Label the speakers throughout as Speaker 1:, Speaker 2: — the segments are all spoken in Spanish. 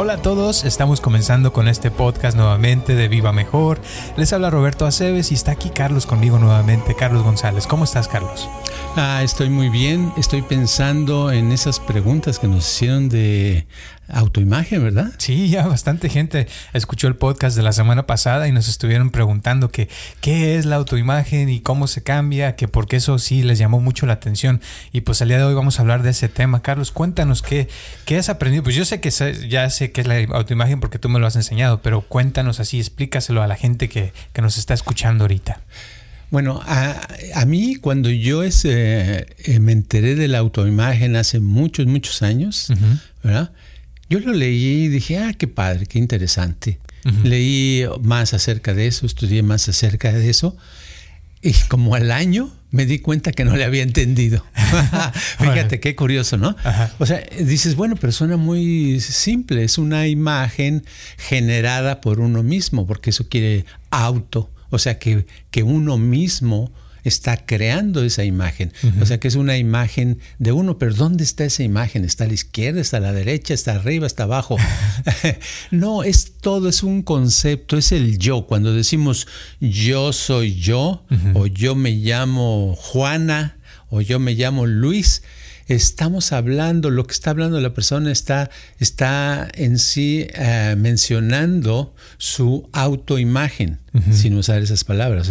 Speaker 1: Hola a todos, estamos comenzando con este podcast nuevamente de Viva Mejor. Les habla Roberto Aceves y está aquí Carlos conmigo nuevamente, Carlos González. ¿Cómo estás, Carlos?
Speaker 2: Ah, estoy muy bien. Estoy pensando en esas preguntas que nos hicieron de autoimagen, ¿verdad?
Speaker 1: Sí, ya bastante gente escuchó el podcast de la semana pasada y nos estuvieron preguntando que qué es la autoimagen y cómo se cambia, que porque eso sí les llamó mucho la atención. Y pues al día de hoy vamos a hablar de ese tema. Carlos, cuéntanos qué, qué has aprendido. Pues yo sé que ya sé qué es la autoimagen porque tú me lo has enseñado, pero cuéntanos así, explícaselo a la gente que, que nos está escuchando ahorita.
Speaker 2: Bueno, a, mí cuando yo eh, me enteré de la autoimagen hace muchos, muchos años, ¿verdad? Yo lo leí y dije, ah, qué padre, qué interesante. Leí más acerca de eso, estudié más acerca de eso. Y como al año me di cuenta que no le había entendido. Fíjate qué curioso, ¿no? O sea, dices, bueno, pero suena muy simple, es una imagen generada por uno mismo, porque eso quiere auto, o sea, que, que uno mismo está creando esa imagen. O sea que es una imagen de uno, pero ¿dónde está esa imagen? ¿Está a la izquierda, está a la derecha, está arriba, está abajo? no, es todo, es un concepto, es el yo. Cuando decimos yo soy yo, o yo me llamo Juana, o yo me llamo Luis, estamos hablando, lo que está hablando la persona está, está en sí eh, mencionando su autoimagen, sin usar esas palabras.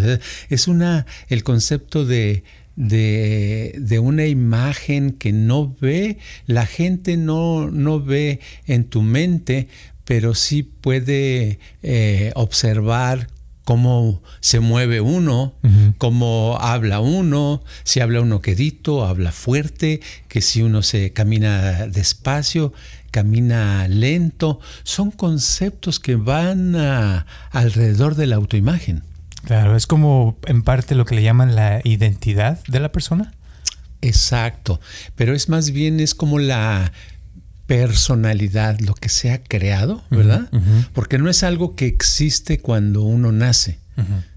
Speaker 2: es una, el concepto de, de, una imagen que no ve, la gente no, no ve en tu mente, pero sí puede eh, observar cómo se mueve uno, cómo habla uno, si habla uno quedito, habla fuerte, que si uno se camina despacio, camina lento, son conceptos que van alrededor de la autoimagen.
Speaker 1: Claro, es como en parte lo que le llaman la identidad de la persona.
Speaker 2: Exacto, pero es más bien es como la personalidad, lo que se ha creado, ¿verdad? Porque no es algo que existe cuando uno nace,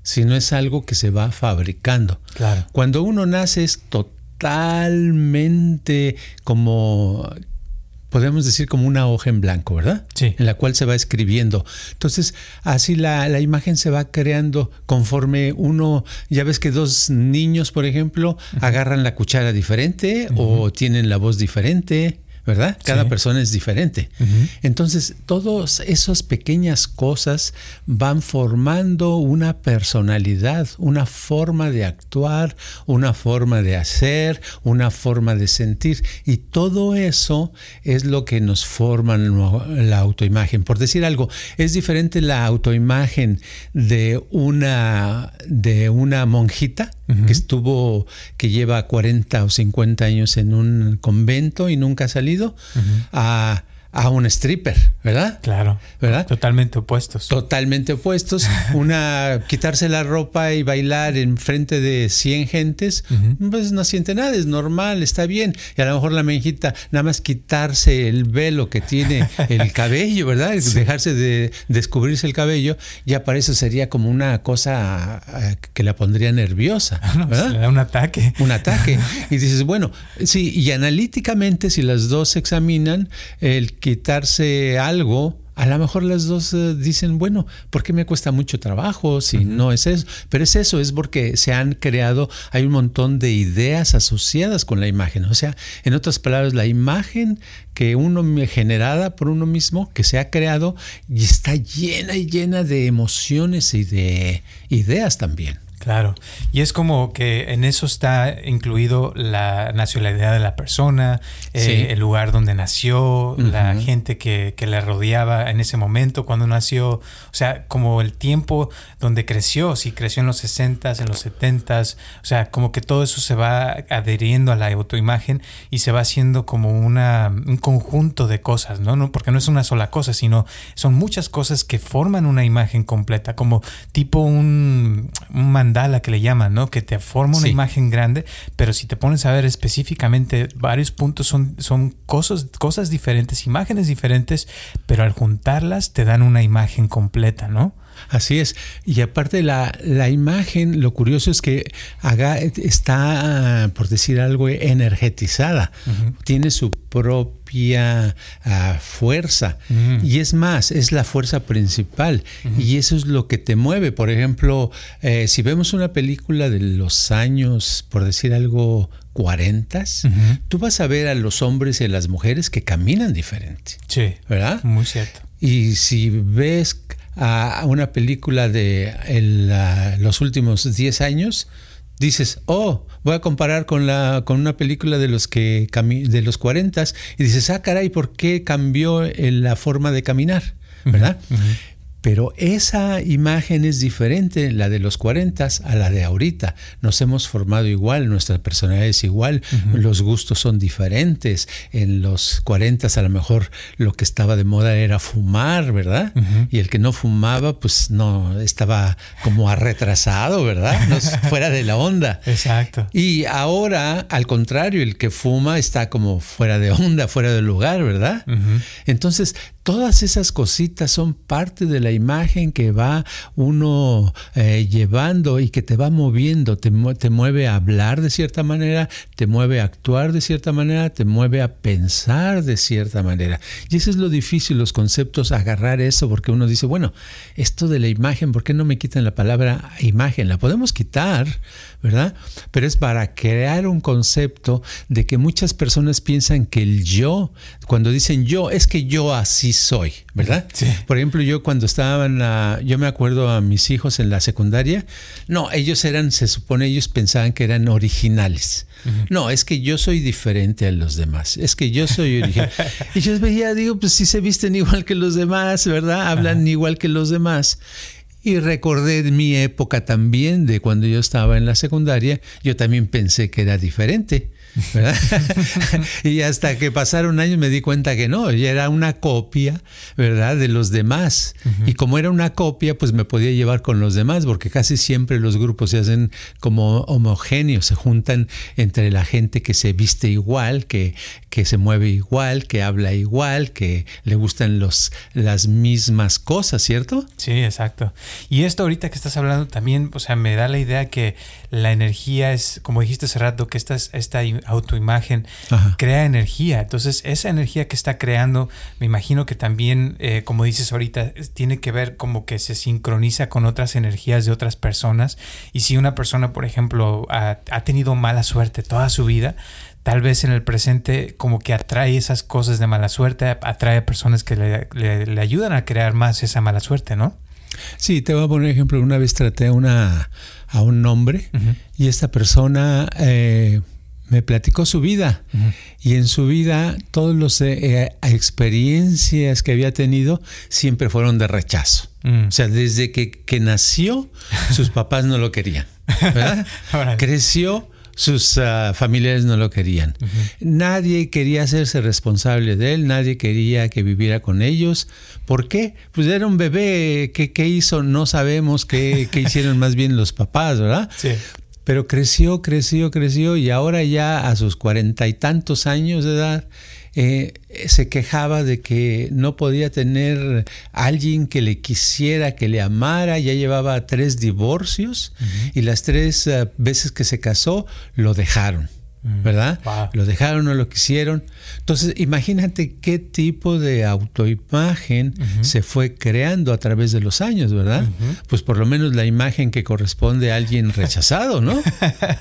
Speaker 2: sino es algo que se va fabricando.
Speaker 1: Claro.
Speaker 2: Cuando uno nace es totalmente como podemos decir como una hoja en blanco, ¿verdad?
Speaker 1: Sí.
Speaker 2: En la cual se va escribiendo. Entonces, así la, la, imagen se va creando conforme uno, ya ves que dos niños, por ejemplo, agarran la cuchara diferente o tienen la voz diferente ¿verdad? Cada persona es diferente. Entonces, todas esas pequeñas cosas van formando una personalidad, una forma de actuar, una forma de hacer, una forma de sentir. Y todo eso es lo que nos forma la autoimagen. Por decir algo, es diferente la autoimagen de una, de una monjita que estuvo, que lleva 40 o 50 años en un convento y nunca ha salido, a a un stripper, ¿verdad?
Speaker 1: Claro.
Speaker 2: ¿Verdad?
Speaker 1: Totalmente opuestos.
Speaker 2: Totalmente opuestos. Una, quitarse la ropa y bailar en frente de 100 gentes, pues no siente nada, es normal, está bien. Y a lo mejor la menjita, nada más quitarse el velo que tiene el cabello, ¿verdad? Dejarse de descubrirse el cabello, ya para eso sería como una cosa eh, que la pondría nerviosa. ¿verdad?
Speaker 1: le da un ataque.
Speaker 2: Un ataque. Y dices, bueno, sí, y analíticamente, si las dos se examinan, el quitarse algo, a lo mejor las dos eh, dicen, bueno, ¿por qué me cuesta mucho trabajo si no es eso? Pero es eso, es porque se han creado, hay un montón de ideas asociadas con la imagen. O sea, en otras palabras, la imagen que uno generada por uno mismo, que se ha creado, y está llena y llena de emociones y de ideas también.
Speaker 1: Claro, y es como que en eso está incluido la nacionalidad de la persona, eh, el lugar donde nació, la gente que, que, le rodeaba en ese momento cuando nació, o sea, como el tiempo donde creció, si creció en los 60s, en los 70s, o sea, como que todo eso se va adheriendo a la autoimagen y se va haciendo como una, un conjunto de cosas, ¿no? ¿no? Porque no es una sola cosa, sino son muchas cosas que forman una imagen completa, como tipo un, un la que le llaman, ¿no? Que te forma una imagen grande, pero si te pones a ver específicamente varios puntos son, son cosas, cosas diferentes, imágenes diferentes, pero al juntarlas te dan una imagen completa, ¿no?
Speaker 2: Así es. Y aparte la, la imagen, lo curioso es que haga, está, por decir algo, energetizada. Tiene su propia ah, fuerza. Y es más, es la fuerza principal. Y eso es lo que te mueve. Por ejemplo, eh, si vemos una película de los años, por decir algo, 40, tú vas a ver a los hombres y a las mujeres que caminan diferente.
Speaker 1: Sí.
Speaker 2: ¿Verdad?
Speaker 1: Muy cierto.
Speaker 2: Y si ves a una película de los últimos 10 años, dices, oh, voy a comparar con, la, con una película de los, que, de los 40 y dices, ah, caray, ¿por qué cambió la forma de caminar? ¿Verdad? Pero esa imagen es diferente, la de los 40 a la de ahorita. Nos hemos formado igual, nuestra personalidad es igual, los gustos son diferentes. En los 40 a lo mejor lo que estaba de moda era fumar, ¿verdad? Y el que no fumaba, pues no, estaba como retrasado, ¿verdad? No, fuera de la onda.
Speaker 1: Exacto.
Speaker 2: Y ahora, al contrario, el que fuma está como fuera de onda, fuera del lugar, ¿verdad? Entonces, todas esas cositas son parte de la imagen que va uno eh, llevando y que te va moviendo, te, te, mueve a hablar de cierta manera, te mueve a actuar de cierta manera, te mueve a pensar de cierta manera. Y eso es lo difícil, los conceptos, agarrar eso, porque uno dice, bueno, esto de la imagen, ¿por qué no me quitan la palabra imagen? La podemos quitar, ¿verdad? Pero es para crear un concepto de que muchas personas piensan que el yo, cuando dicen yo, es que yo así soy, ¿verdad? Por ejemplo, yo cuando estaban, yo me acuerdo a mis hijos en la secundaria, no, ellos eran, se supone, ellos pensaban que eran originales. No, es que yo soy diferente a los demás. Es que yo soy original. y yo veía, digo, pues si se visten igual que los demás, ¿verdad? Hablan igual que los demás. Y recordé mi época también de cuando yo estaba en la secundaria, yo también pensé que era diferente. y hasta que pasaron años me di cuenta que no, ella era una copia, ¿verdad? De los demás. Y como era una copia, pues me podía llevar con los demás, porque casi siempre los grupos se hacen como homogéneos, se juntan entre la gente que se viste igual, que, que se mueve igual, que habla igual, que le gustan los, las mismas cosas, ¿cierto?
Speaker 1: Sí, exacto. Y esto ahorita que estás hablando también, o sea, me da la idea que la energía es, como dijiste hace rato, que esta, esta autoimagen crea energía. Entonces, esa energía que está creando, me imagino que también, eh, como dices ahorita, tiene que ver como que se sincroniza con otras energías de otras personas. Y si una persona, por ejemplo, ha, tenido mala suerte toda su vida, tal vez en el presente como que atrae esas cosas de mala suerte, atrae a personas que le, ayudan a crear más esa mala suerte, ¿no?
Speaker 2: Sí, te voy a poner ejemplo. Una vez traté a, una, a un hombre y esta persona eh, me platicó su vida y en su vida todas las eh, experiencias que había tenido siempre fueron de rechazo. Mm. O sea, desde que, nació sus papás no lo querían. Creció, sus ah, familiares no lo querían. Nadie quería hacerse responsable de él, nadie quería que viviera con ellos. ¿Por qué? Pues era un bebé. ¿Qué, hizo? No sabemos qué, qué, hicieron más bien los papás, ¿verdad? Sí. Pero creció, creció, creció y ahora ya a sus cuarenta y tantos años de edad eh, se quejaba de que no podía tener alguien que le quisiera, que le amara. Ya llevaba tres divorcios y las tres eh, veces que se casó lo dejaron. Mm. ¿verdad? Lo dejaron, no lo quisieron. Entonces, imagínate qué tipo de autoimagen se fue creando a través de los años, ¿verdad? Pues por lo menos la imagen que corresponde a alguien rechazado, ¿no?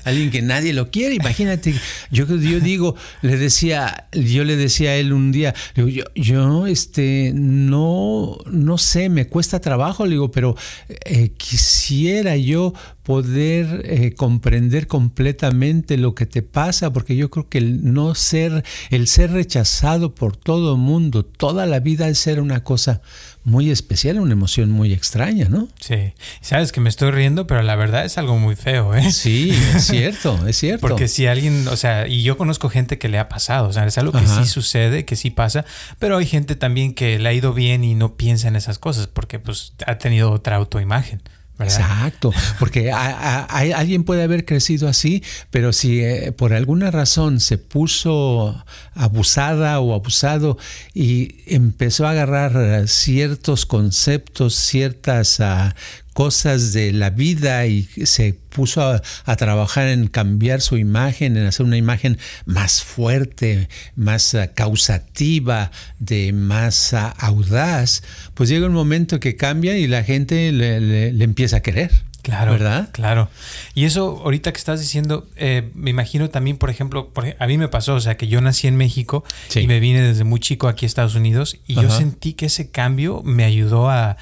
Speaker 2: alguien que nadie lo quiere. Imagínate, yo, yo digo, le decía, yo le decía a él un día, yo, yo este, no, no sé, me cuesta trabajo, le digo, pero eh, quisiera yo poder eh, comprender completamente lo que te pasa, porque yo creo que el no ser, el ser rechazado por todo mundo, toda la vida es ser una cosa muy especial, una emoción muy extraña, ¿no?
Speaker 1: Sí. Sabes que me estoy riendo, pero la verdad es algo muy feo, ¿eh?
Speaker 2: Sí, es cierto, es cierto.
Speaker 1: Porque si alguien, o sea, y yo conozco gente que le ha pasado, o sea, es algo que sí sucede, que sí pasa, pero hay gente también que le ha ido bien y no piensa en esas cosas porque pues ha tenido otra autoimagen.
Speaker 2: Exacto, porque alguien puede haber crecido así, pero si eh, por alguna razón se puso abusada o abusado y empezó a agarrar ciertos conceptos, ciertas uh, cosas de la vida y se puso a, trabajar en cambiar su imagen, en hacer una imagen más fuerte, más uh, causativa, de más uh, audaz, pues llega un momento que cambia y la gente le empieza a querer.
Speaker 1: Claro, ¿verdad? Claro. Y eso ahorita que estás diciendo, eh, me imagino también, por ejemplo, a mí me pasó, o sea, que yo nací en México y me vine desde muy chico aquí a Estados Unidos y yo sentí que ese cambio me ayudó a,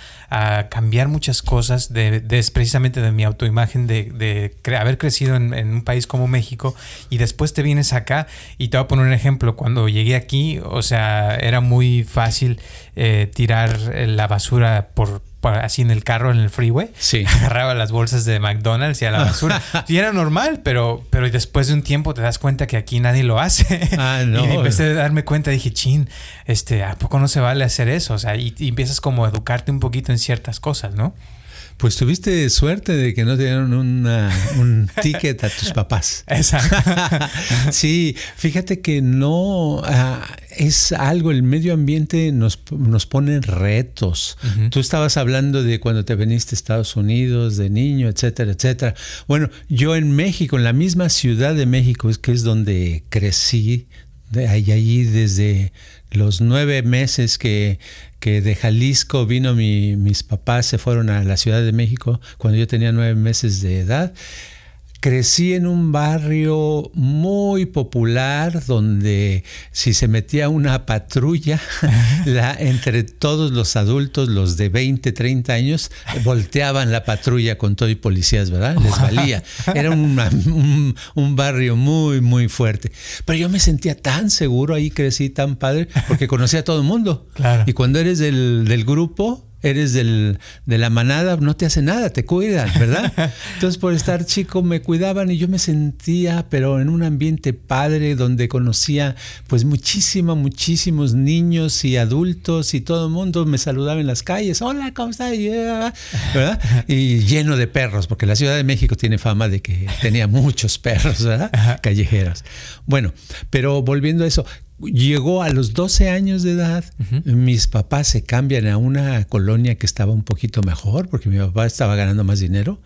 Speaker 1: cambiar muchas cosas de, precisamente de mi autoimagen de, haber crecido en, un país como México y después te vienes acá y te voy a poner un ejemplo. Cuando llegué aquí, o sea, era muy fácil eh, tirar la basura por así en el carro, en el freeway. Sí. Agarraba las bolsas de McDonald's y a la basura. y era normal, pero, pero después de un tiempo te das cuenta que aquí nadie lo hace. Ah, no. y empecé a darme cuenta, dije, chin, este, ¿a poco no se vale hacer eso? O sea, y, y empiezas como a educarte un poquito en ciertas cosas, ¿no?
Speaker 2: Pues tuviste suerte de que no te dieron un ticket a tus papás. Exacto. sí, fíjate que no ah, es algo, el medio ambiente nos, nos pone retos. Tú estabas hablando de cuando te veniste a Estados Unidos, de niño, etcétera, etcétera. Bueno, yo en México, en la misma ciudad de México, es que es donde crecí, de ahí, allí desde los nueve meses que, que de Jalisco vino mi, mis papás, se fueron a la Ciudad de México cuando yo tenía nueve meses de edad crecí en un barrio muy popular donde si se metía una patrulla, la, entre todos los adultos, los de 20, 30 años, volteaban la patrulla con todo y policías, ¿verdad? Les valía. Era un, un, barrio muy, muy fuerte. Pero yo me sentía tan seguro ahí, crecí tan padre, porque conocía a todo el mundo. Y cuando eres del, del grupo, eres del, de la manada, no te hace nada, te cuidan, ¿verdad? Entonces por estar chico me cuidaban y yo me sentía, pero en un ambiente padre donde conocía pues muchísimo, muchísimos niños y adultos y todo el mundo me saludaba en las calles, hola, ¿cómo estás? ¿verdad? Y lleno de perros, porque la Ciudad de México tiene fama de que tenía muchos perros, ¿verdad? Callejeros. Bueno, pero volviendo a eso, llegó a los 12 años de edad, mis papás se cambian a una colonia que estaba un poquito mejor, porque mi papá estaba ganando más dinero.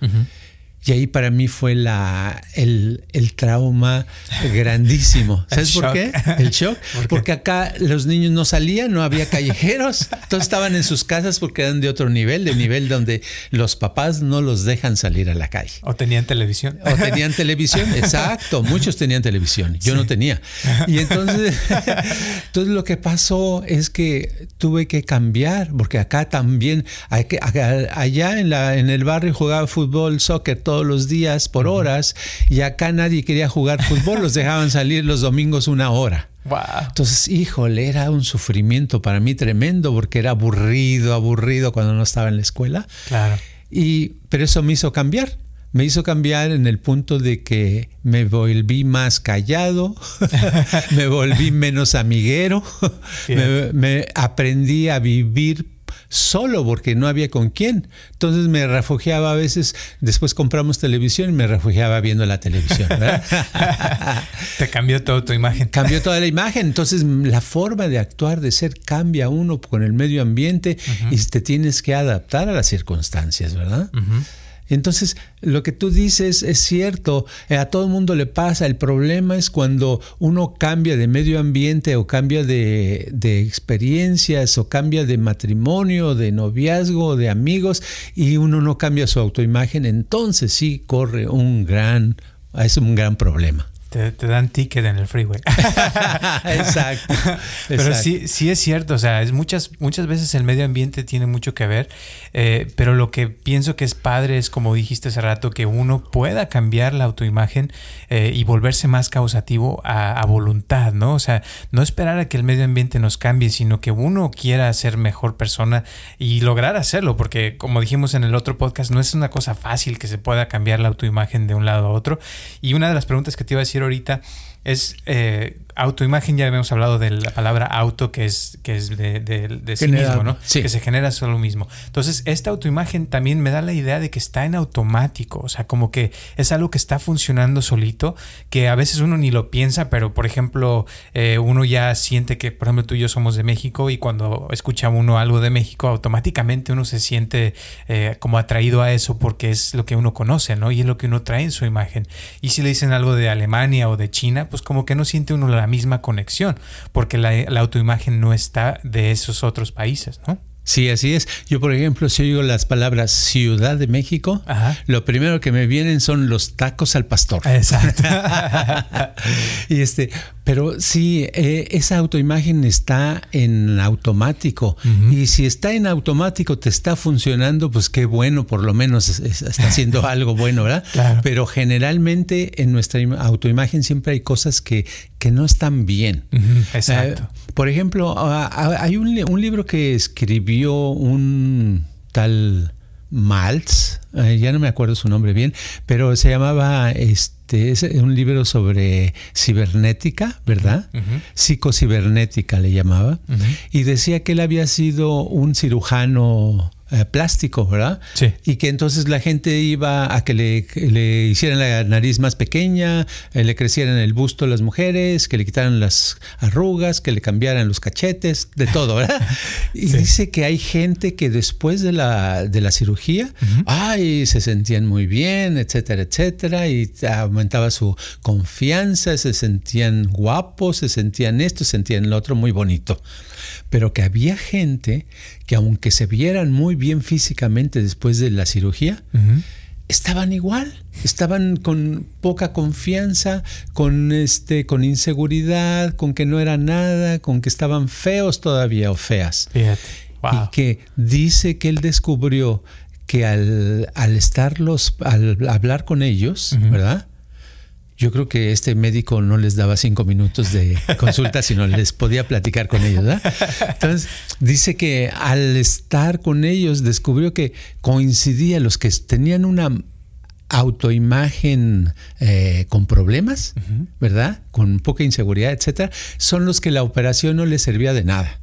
Speaker 2: Y ahí para mí fue la, el, trauma grandísimo. ¿Sabes por qué? El shock. Porque acá los niños no salían, no había callejeros, todos estaban en sus casas porque eran de otro nivel, de nivel donde los papás no los dejan salir a la calle.
Speaker 1: O tenían televisión.
Speaker 2: O tenían televisión, exacto. Muchos tenían televisión, yo no tenía. Y entonces, entonces lo que pasó es que tuve que cambiar, porque acá también, allá en, la, en el barrio jugaba fútbol, soccer, todo todos los días por horas y acá nadie quería jugar fútbol, los dejaban salir los domingos una hora. Entonces, híjole, era un sufrimiento para mí tremendo porque era aburrido, aburrido cuando no estaba en la escuela. Claro. Y, pero eso me hizo cambiar. Me hizo cambiar en el punto de que me volví más callado, me volví menos amiguero, me, aprendí a vivir solo porque no había con quién. Entonces me refugiaba a veces, después compramos televisión y me refugiaba viendo la televisión.
Speaker 1: Te cambió toda tu imagen.
Speaker 2: Cambió toda la imagen. Entonces la forma de actuar, de ser, cambia uno con el medio ambiente y te tienes que adaptar a las circunstancias, ¿verdad? Entonces, lo que tú dices es cierto, eh, a todo el mundo le pasa, el problema es cuando uno cambia de medio ambiente o cambia de, experiencias o cambia de matrimonio, de noviazgo, de amigos y uno no cambia su autoimagen, entonces sí corre un gran, es un gran problema.
Speaker 1: Te, dan ticket en el freeway. exacto. Pero sí, sí es cierto, o sea, es muchas, muchas veces el medio ambiente tiene mucho que ver, eh, pero lo que pienso que es padre es, como dijiste hace rato, que uno pueda cambiar la autoimagen eh, y volverse más causativo a, voluntad, ¿no? O sea, no esperar a que el medio ambiente nos cambie, sino que uno quiera ser mejor persona y lograr hacerlo, porque como dijimos en el otro podcast, no es una cosa fácil que se pueda cambiar la autoimagen de un lado a otro. Y una de las preguntas que te iba a decir ahorita es eh, autoimagen, ya habíamos hablado de la palabra auto, que es, que es de, sí mismo, ¿no? Que se genera solo mismo. Entonces, esta autoimagen también me da la idea de que está en automático, o sea, como que es algo que está funcionando solito, que a veces uno ni lo piensa, pero por ejemplo, eh, uno ya siente que, por ejemplo, tú y yo somos de México y cuando escucha uno algo de México, automáticamente uno se siente eh, como atraído a eso porque es lo que uno conoce, ¿no? Y es lo que uno trae en su imagen. Y si le dicen algo de Alemania o de China, pues como que no siente uno la misma conexión, porque la, la autoimagen no está de esos otros países, ¿no?
Speaker 2: Sí, así es. Yo, por ejemplo, si oigo las palabras Ciudad de México, lo primero que me vienen son los tacos al pastor.
Speaker 1: Exacto.
Speaker 2: y este, pero sí, eh, esa autoimagen está en automático. Y si está en automático, te está funcionando, pues qué bueno, por lo menos está haciendo algo bueno, ¿verdad? Pero generalmente en nuestra autoimagen siempre hay cosas que, que no están bien.
Speaker 1: Exacto.
Speaker 2: Eh, por ejemplo, hay un, libro que escribió un tal Maltz, eh, ya no me acuerdo su nombre bien, pero se llamaba, este, es un libro sobre cibernética, ¿verdad? Psicocibernética le llamaba, y decía que él había sido un cirujano eh, plástico, ¿verdad?
Speaker 1: Sí.
Speaker 2: Y que entonces la gente iba a que le, hicieran la nariz más pequeña, eh, le crecieran el busto a las mujeres, que le quitaran las arrugas, que le cambiaran los cachetes, de todo, ¿verdad? Y dice que hay gente que después de la, de la cirugía, ay, se sentían muy bien, etcétera, etcétera, y aumentaba su confianza, se sentían guapos, se sentían esto, se sentían lo otro, muy bonito pero que había gente que aunque se vieran muy bien físicamente después de la cirugía, estaban igual, estaban con poca confianza, con este, con inseguridad, con que no era nada, con que estaban feos todavía o feas. Y que dice que él descubrió que al, al estarlos, al hablar con ellos, ¿verdad? Yo creo que este médico no les daba cinco minutos de consulta, sino les podía platicar con ellos. Entonces, dice que al estar con ellos descubrió que coincidía los que tenían una autoimagen eh, con problemas, ¿verdad? Con poca inseguridad, etcétera, son los que la operación no les servía de nada.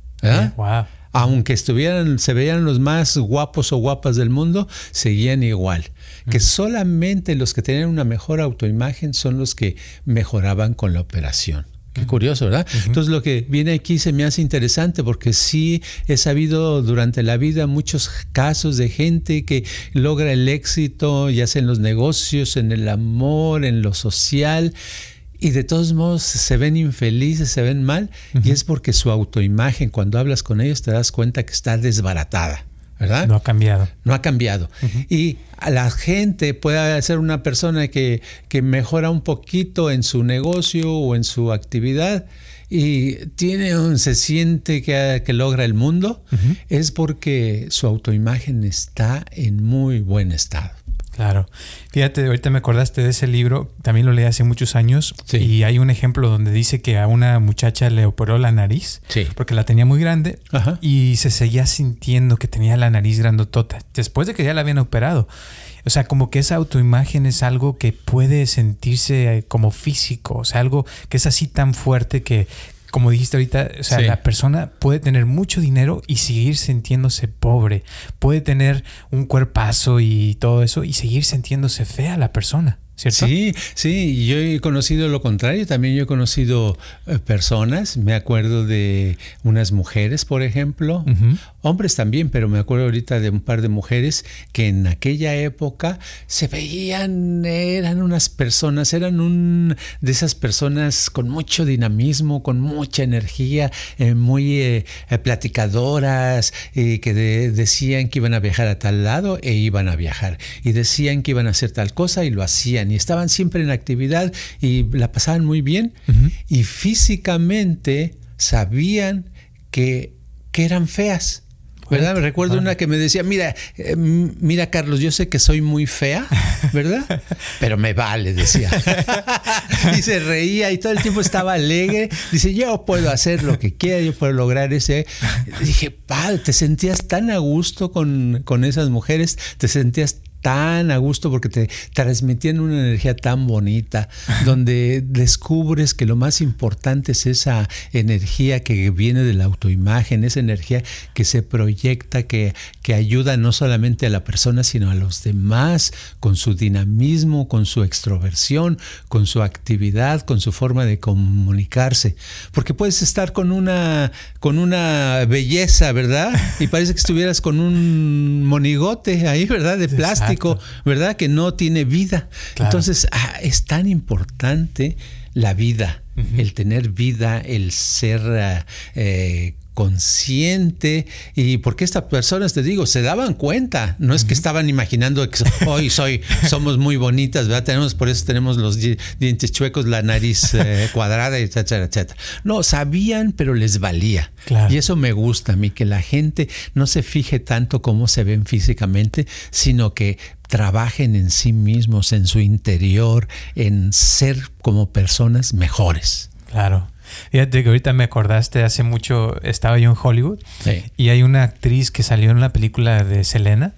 Speaker 1: Wow
Speaker 2: aunque estuvieran, se veían los más guapos o guapas del mundo, seguían igual. Que solamente los que tenían una mejor autoimagen son los que mejoraban con la operación. Qué curioso, ¿verdad? Entonces lo que viene aquí se me hace interesante porque sí he sabido durante la vida muchos casos de gente que logra el éxito, ya sea en los negocios, en el amor, en lo social, y de todos modos se ven infelices, se ven mal, y es porque su autoimagen, cuando hablas con ellos, te das cuenta que está desbaratada. ¿verdad?
Speaker 1: No ha cambiado.
Speaker 2: No ha cambiado. Y a la gente puede ser una persona que, que, mejora un poquito en su negocio o en su actividad y tiene un, se siente que, que logra el mundo, es porque su autoimagen está en muy buen estado.
Speaker 1: Claro. Fíjate, ahorita me acordaste de ese libro, también lo leí hace muchos años y hay un ejemplo donde dice que a una muchacha le operó la nariz porque la tenía muy grande y se seguía sintiendo que tenía la nariz grandotota después de que ya la habían operado. O sea, como que esa autoimagen es algo que puede sentirse como físico, o sea, algo que es así tan fuerte que, como dijiste ahorita, o sea, la persona puede tener mucho dinero y seguir sintiéndose pobre. Puede tener un cuerpazo y todo eso y seguir sintiéndose fea la persona.
Speaker 2: Sí, sí, yo he conocido lo contrario, también yo he conocido eh, personas, me acuerdo de unas mujeres, por ejemplo, hombres también, pero me acuerdo ahorita de un par de mujeres que en aquella época se veían, eran unas personas, eran un de esas personas con mucho dinamismo, con mucha energía, eh, muy eh, platicadoras, que decían que iban a viajar a tal lado e iban a viajar, y decían que iban a hacer tal cosa y lo hacían. Y estaban siempre en actividad y la pasaban muy bien. Y físicamente sabían que, que eran feas. ¿Verdad? Me recuerdo una que me decía, mira, eh, mira Carlos, yo sé que soy muy fea, ¿verdad? Pero me vale, decía. y se reía y todo el tiempo estaba alegre. Dice, yo puedo hacer lo que quiera, yo puedo lograr ese. dije, padre, te sentías tan a gusto con, con esas mujeres, te sentías tan a gusto porque te transmitían una energía tan bonita, donde descubres que lo más importante es esa energía que viene de la autoimagen, esa energía que se proyecta, que, que ayuda no solamente a la persona, sino a los demás, con su dinamismo, con su extroversión, con su actividad, con su forma de comunicarse. Porque puedes estar con una, con una belleza, ¿verdad? Y parece que estuvieras con un monigote ahí, ¿verdad? De plástico ¿verdad? Que no tiene vida. Entonces, ah, es tan importante la vida, el tener vida, el ser eh, consciente y porque estas personas, te digo, se daban cuenta, no es que estaban imaginando que hoy soy, somos muy bonitas, ¿verdad? Tenemos, por eso tenemos los dientes chuecos, la nariz eh, cuadrada, etcétera, etcétera. No, sabían, pero les valía. Y eso me gusta a mí, que la gente no se fije tanto cómo se ven físicamente, sino que trabajen en sí mismos, en su interior, en ser como personas mejores.
Speaker 1: Claro. Fíjate que ahorita me acordaste, hace mucho estaba yo en Hollywood y hay una actriz que salió en la película de Selena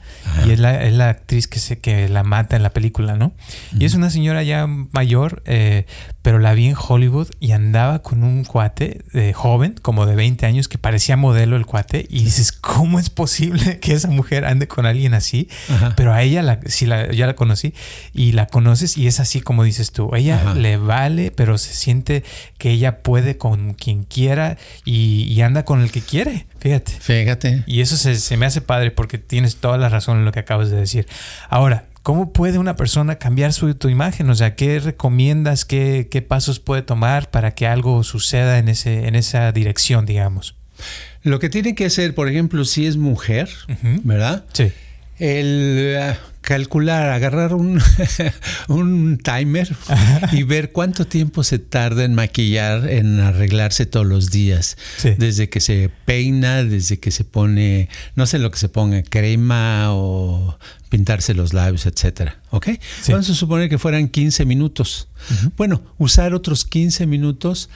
Speaker 1: y es la, es la, actriz que, se, que la mata en la película, ¿no? Y es una señora ya mayor, eh, pero la vi en Hollywood y andaba con un cuate de joven, como de 20 años, que parecía modelo el cuate y dices, ¿cómo es posible que esa mujer ande con alguien así? Pero a ella, la, si la, ya la conocí y la conoces y es así como dices tú, ella le vale, pero se siente que ella puede con quien quiera y, anda con el que quiere. Fíjate.
Speaker 2: Fíjate.
Speaker 1: Y eso se, me hace padre porque tienes toda la razón en lo que acabas de decir. Ahora, ¿Cómo puede una persona cambiar su tu imagen? O sea, ¿qué recomiendas? Qué, ¿Qué, pasos puede tomar para que algo suceda en, ese, en esa dirección, digamos?
Speaker 2: Lo que tiene que hacer, por ejemplo, si es mujer, ¿verdad?
Speaker 1: Sí.
Speaker 2: El ah, calcular, agarrar un, un timer y ver cuánto tiempo se tarda en maquillar, en arreglarse todos los días. Desde que se peina, desde que se pone, no sé lo que se ponga, crema o pintarse los labios, etcétera. ¿Ok? Vamos a suponer que fueran 15 minutos. Bueno, usar otros 15 minutos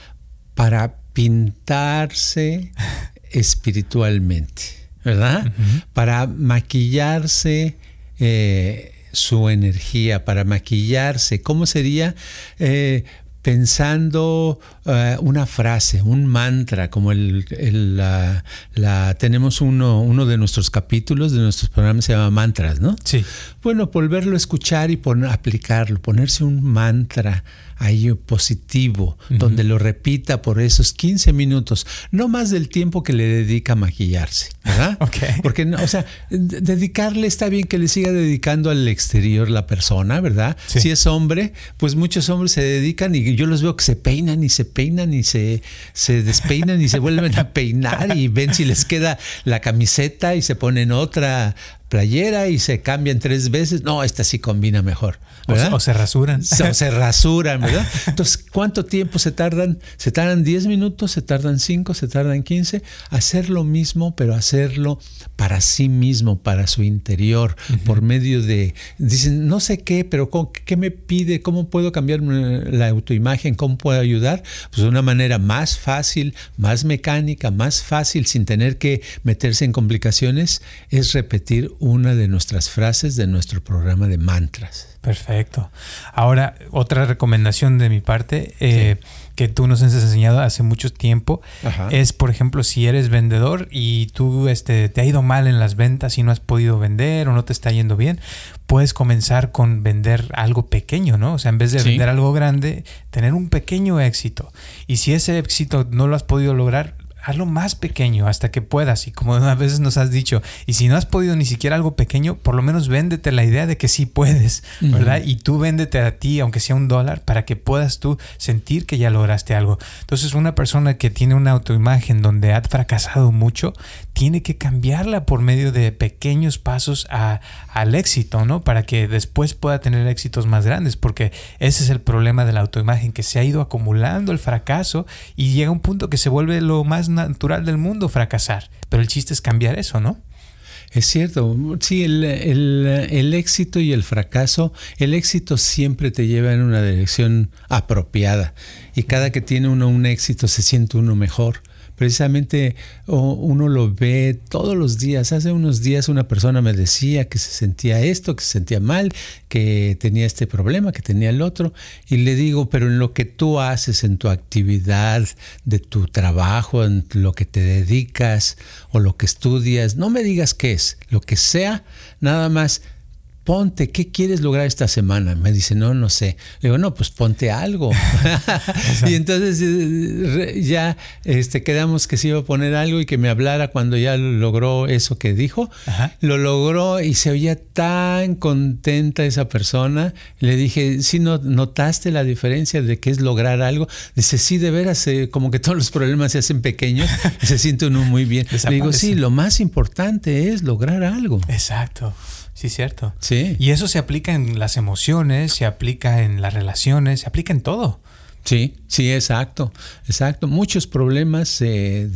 Speaker 2: para pintarse espiritualmente, ¿verdad? Para maquillarse eh, su energía, para maquillarse. ¿Cómo sería? Eh, pensando eh, una frase, un mantra, como el, la, tenemos uno, uno de nuestros capítulos de nuestros programas se llama mantras, ¿no?
Speaker 1: Sí.
Speaker 2: Bueno, volverlo a escuchar y poner, aplicarlo, ponerse un mantra ahí positivo, donde lo repita por esos 15 minutos, no más del tiempo que le dedica a maquillarse, ¿verdad? Porque, o sea, dedicarle está bien que le siga dedicando al exterior la persona, ¿verdad? Si es hombre, pues muchos hombres se dedican y yo los veo que se peinan y se peinan y se, se despeinan y se vuelven a peinar y ven si les queda la camiseta y se ponen otra playera y se cambian tres veces. No, esta sí combina mejor.
Speaker 1: O, se rasuran.
Speaker 2: O se rasuran, ¿verdad? Entonces, ¿cuánto tiempo se tardan? Se tardan 10 minutos, se tardan 5, se tardan 15. Hacer lo mismo, pero hacerlo para sí mismo, para su interior, por medio de, dicen, no sé qué, pero ¿qué me pide? ¿Cómo puedo cambiar la autoimagen? ¿Cómo puedo ayudar? Pues de una manera más fácil, más mecánica, más fácil, sin tener que meterse en complicaciones, es repetir una de nuestras frases de nuestro programa de mantras.
Speaker 1: Perfecto. Ahora, otra recomendación de mi parte eh, que tú nos has enseñado hace mucho tiempo es, por ejemplo, si eres vendedor y tú este, te ha ido mal en las ventas y no has podido vender o no te está yendo bien, puedes comenzar con vender algo pequeño, ¿no? O sea, en vez de vender algo grande, tener un pequeño éxito. Y si ese éxito no lo has podido lograr, hazlo más pequeño hasta que puedas. Y como a veces nos has dicho, y si no has podido ni siquiera algo pequeño, por lo menos véndete la idea de que sí puedes, ¿verdad? Y tú véndete a ti, aunque sea un dólar, para que puedas tú sentir que ya lograste algo. Entonces, una persona que tiene una autoimagen donde ha fracasado mucho, tiene que cambiarla por medio de pequeños pasos a, al éxito, ¿no? Para que después pueda tener éxitos más grandes, porque ese es el problema de la autoimagen, que se ha ido acumulando el fracaso y llega un punto que se vuelve lo más natural del mundo fracasar. Pero el chiste es cambiar eso, ¿no?
Speaker 2: Es cierto, sí, el, el, éxito y el fracaso, el éxito siempre te lleva en una dirección apropiada y cada que tiene uno un éxito se siente uno mejor precisamente uno lo ve todos los días. Hace unos días una persona me decía que se sentía esto, que se sentía mal, que tenía este problema, que tenía el otro. Y le digo, pero en lo que tú haces, en tu actividad, de tu trabajo, en lo que te dedicas o lo que estudias, no me digas qué es, lo que sea, nada más ponte, ¿qué quieres lograr esta semana? Me dice, no, no sé. Le digo, no, pues ponte algo. y entonces eh, ya este, quedamos que se iba a poner algo y que me hablara cuando ya logró eso que dijo. Lo logró y se oía tan contenta esa persona. Le dije, ¿sí no, notaste la diferencia de qué es lograr algo? Dice, sí, de veras, eh, como que todos los problemas se hacen pequeños se siente uno muy bien. Le digo, sí, lo más importante es lograr algo.
Speaker 1: Exacto. Sí, cierto.
Speaker 2: Sí.
Speaker 1: Y eso se aplica en las emociones, se aplica en las relaciones, se aplica en todo.
Speaker 2: Sí, sí, exacto, exacto. Muchos problemas se,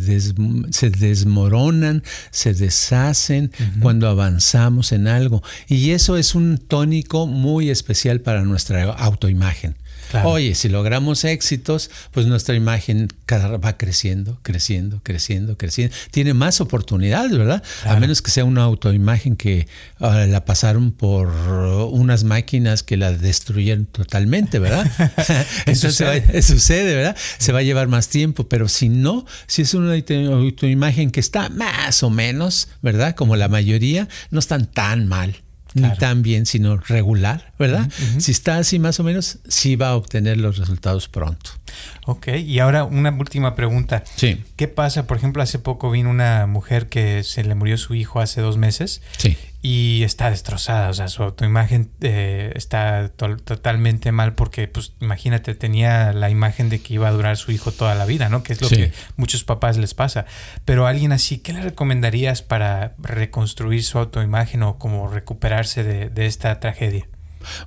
Speaker 2: se desmoronan, se deshacen cuando avanzamos en algo. Y eso es un tónico muy especial para nuestra autoimagen. Oye, si logramos éxitos, pues nuestra imagen va creciendo, creciendo, creciendo, creciendo. Tiene más oportunidades, ¿verdad? A menos que sea una autoimagen que ah, la pasaron por unas máquinas que la destruyeron totalmente, ¿verdad? Entonces sucede. sucede, ¿verdad? Se va a llevar más tiempo, pero si no, si es una autoimagen que está más o menos, ¿verdad? Como la mayoría, no están tan mal ni tan bien, sino regular, ¿verdad? Si está así más o menos, sí va a obtener los resultados pronto.
Speaker 1: Ok, y ahora una última pregunta.
Speaker 2: Sí.
Speaker 1: ¿Qué pasa? Por ejemplo, hace poco vino una mujer que se le murió su hijo hace dos meses.
Speaker 2: Sí.
Speaker 1: Y está destrozada, o sea, su autoimagen eh, está totalmente mal porque, pues, imagínate, tenía la imagen de que iba a durar su hijo toda la vida, ¿no? Que es lo que muchos papás les pasa. Pero a alguien así, ¿qué le recomendarías para reconstruir su autoimagen o como recuperarse de esta tragedia?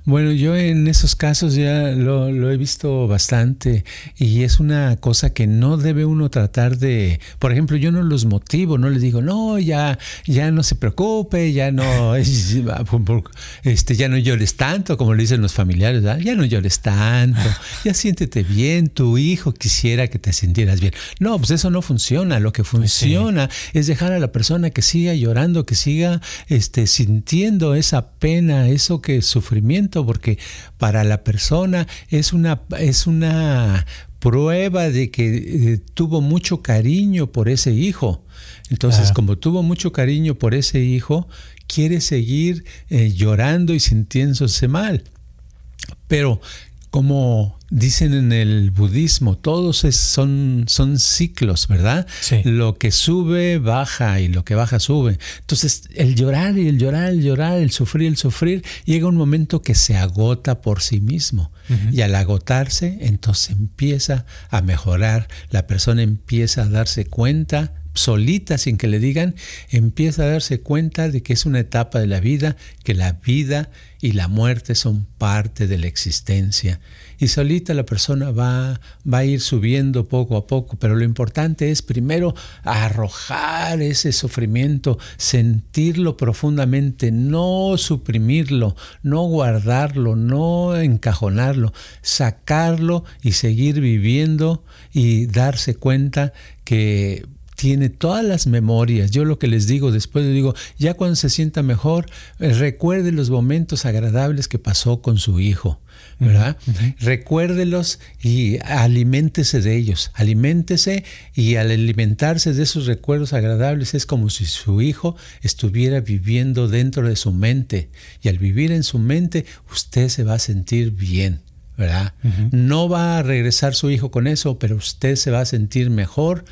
Speaker 2: Bueno, yo en esos casos ya lo, he visto bastante y es una cosa que no debe uno tratar de, por ejemplo, yo no los motivo, no les digo, no, ya, ya no se preocupe, ya no, este, ya no llores tanto, como le dicen los familiares, ya no llores tanto, ya siéntete bien, tu hijo quisiera que te sintieras bien. No, pues eso no funciona, lo que funciona es dejar a la persona que siga llorando, que siga este, sintiendo esa pena, eso que sufrimos porque para la persona es una, es una prueba de que eh, tuvo mucho cariño por ese hijo. Entonces, como tuvo mucho cariño por ese hijo, quiere seguir eh, llorando y sintiéndose mal. Pero como dicen en el budismo, todos son, son ciclos, ¿verdad? Lo que sube, baja y lo que baja, sube. Entonces, el llorar y el llorar, el llorar, el sufrir, el sufrir, llega un momento que se agota por sí mismo. Y al agotarse, entonces empieza a mejorar, la persona empieza a darse cuenta solita, sin que le digan, empieza a darse cuenta de que es una etapa de la vida, que la vida y la muerte son parte de la existencia. Y solita la persona va, va a ir subiendo poco a poco, pero lo importante es primero arrojar ese sufrimiento, sentirlo profundamente, no suprimirlo, no guardarlo, no encajonarlo, sacarlo y seguir viviendo y darse cuenta que tiene todas las memorias. Yo lo que les digo después, les digo, ya cuando se sienta mejor, eh, recuerde los momentos agradables que pasó con su hijo. ¿verdad? Recuérdelos y aliméntese de ellos, aliméntese y al alimentarse de esos recuerdos agradables es como si su hijo estuviera viviendo dentro de su mente y al vivir en su mente usted se va a sentir bien. ¿verdad? No va a regresar su hijo con eso, pero usted se va a sentir mejor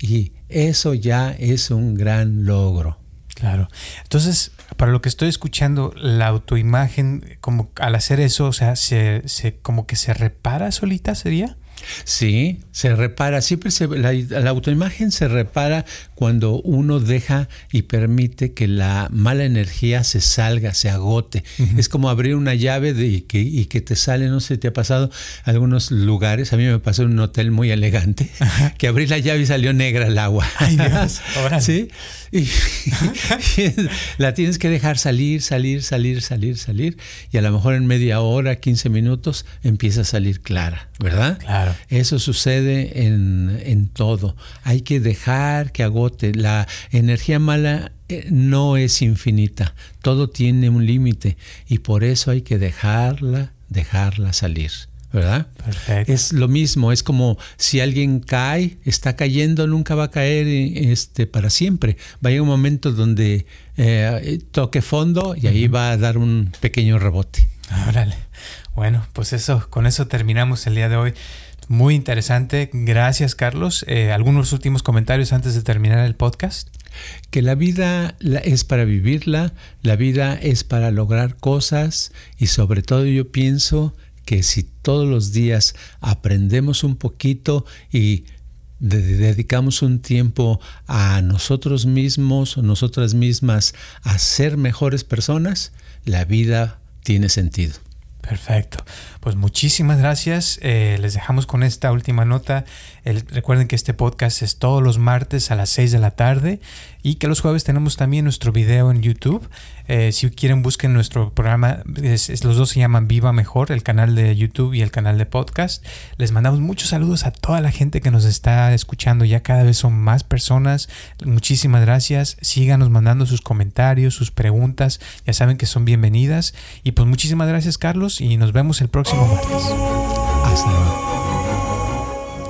Speaker 2: y eso ya es un gran logro.
Speaker 1: Claro. Entonces, para lo que estoy escuchando, la autoimagen, como al hacer eso, o sea, se, se como que se repara solita, ¿sería?
Speaker 2: Sí, se repara. Siempre se, la, autoimagen se repara cuando uno deja y permite que la mala energía se salga, se agote. Es como abrir una llave de, y, que, y, que, te sale, no sé, te ha pasado algunos lugares. A mí me pasó en un hotel muy elegante que abrí la llave y salió negra el agua.
Speaker 1: Ay, Dios.
Speaker 2: sí. Y, la tienes que dejar salir, salir, salir, salir, salir. Y a lo mejor en media hora, 15 minutos, empieza a salir clara, ¿verdad?
Speaker 1: Claro.
Speaker 2: Eso sucede en, en todo. Hay que dejar que agote. La energía mala eh, no es infinita, todo tiene un límite y por eso hay que dejarla, dejarla salir. ¿verdad?
Speaker 1: Perfecto.
Speaker 2: Es lo mismo, es como si alguien cae, está cayendo, nunca va a caer este, para siempre. Va a llegar un momento donde eh, toque fondo y ahí va a dar un pequeño rebote.
Speaker 1: Órale. Bueno, pues eso, con eso terminamos el día de hoy. Muy interesante. Gracias, Carlos. Eh, ¿Algunos últimos comentarios antes de terminar el podcast?
Speaker 2: Que la vida es para vivirla, la vida es para lograr cosas y sobre todo yo pienso que si todos los días aprendemos un poquito y dedicamos un tiempo a nosotros mismos o nosotras mismas a ser mejores personas, la vida tiene sentido.
Speaker 1: Perfecto. Pues muchísimas gracias. Eh, les dejamos con esta última nota. Recuerden que este podcast es todos los martes a las 6 de la tarde y que los jueves tenemos también nuestro video en YouTube. Eh, si quieren busquen nuestro programa, los dos se llaman Viva Mejor, el canal de YouTube y el canal de podcast. Les mandamos muchos saludos a toda la gente que nos está escuchando. Ya cada vez son más personas. Muchísimas gracias. Síganos mandando sus comentarios, sus preguntas. Ya saben que son bienvenidas. Y pues muchísimas gracias Carlos y nos vemos el próximo martes.
Speaker 2: Hasta luego.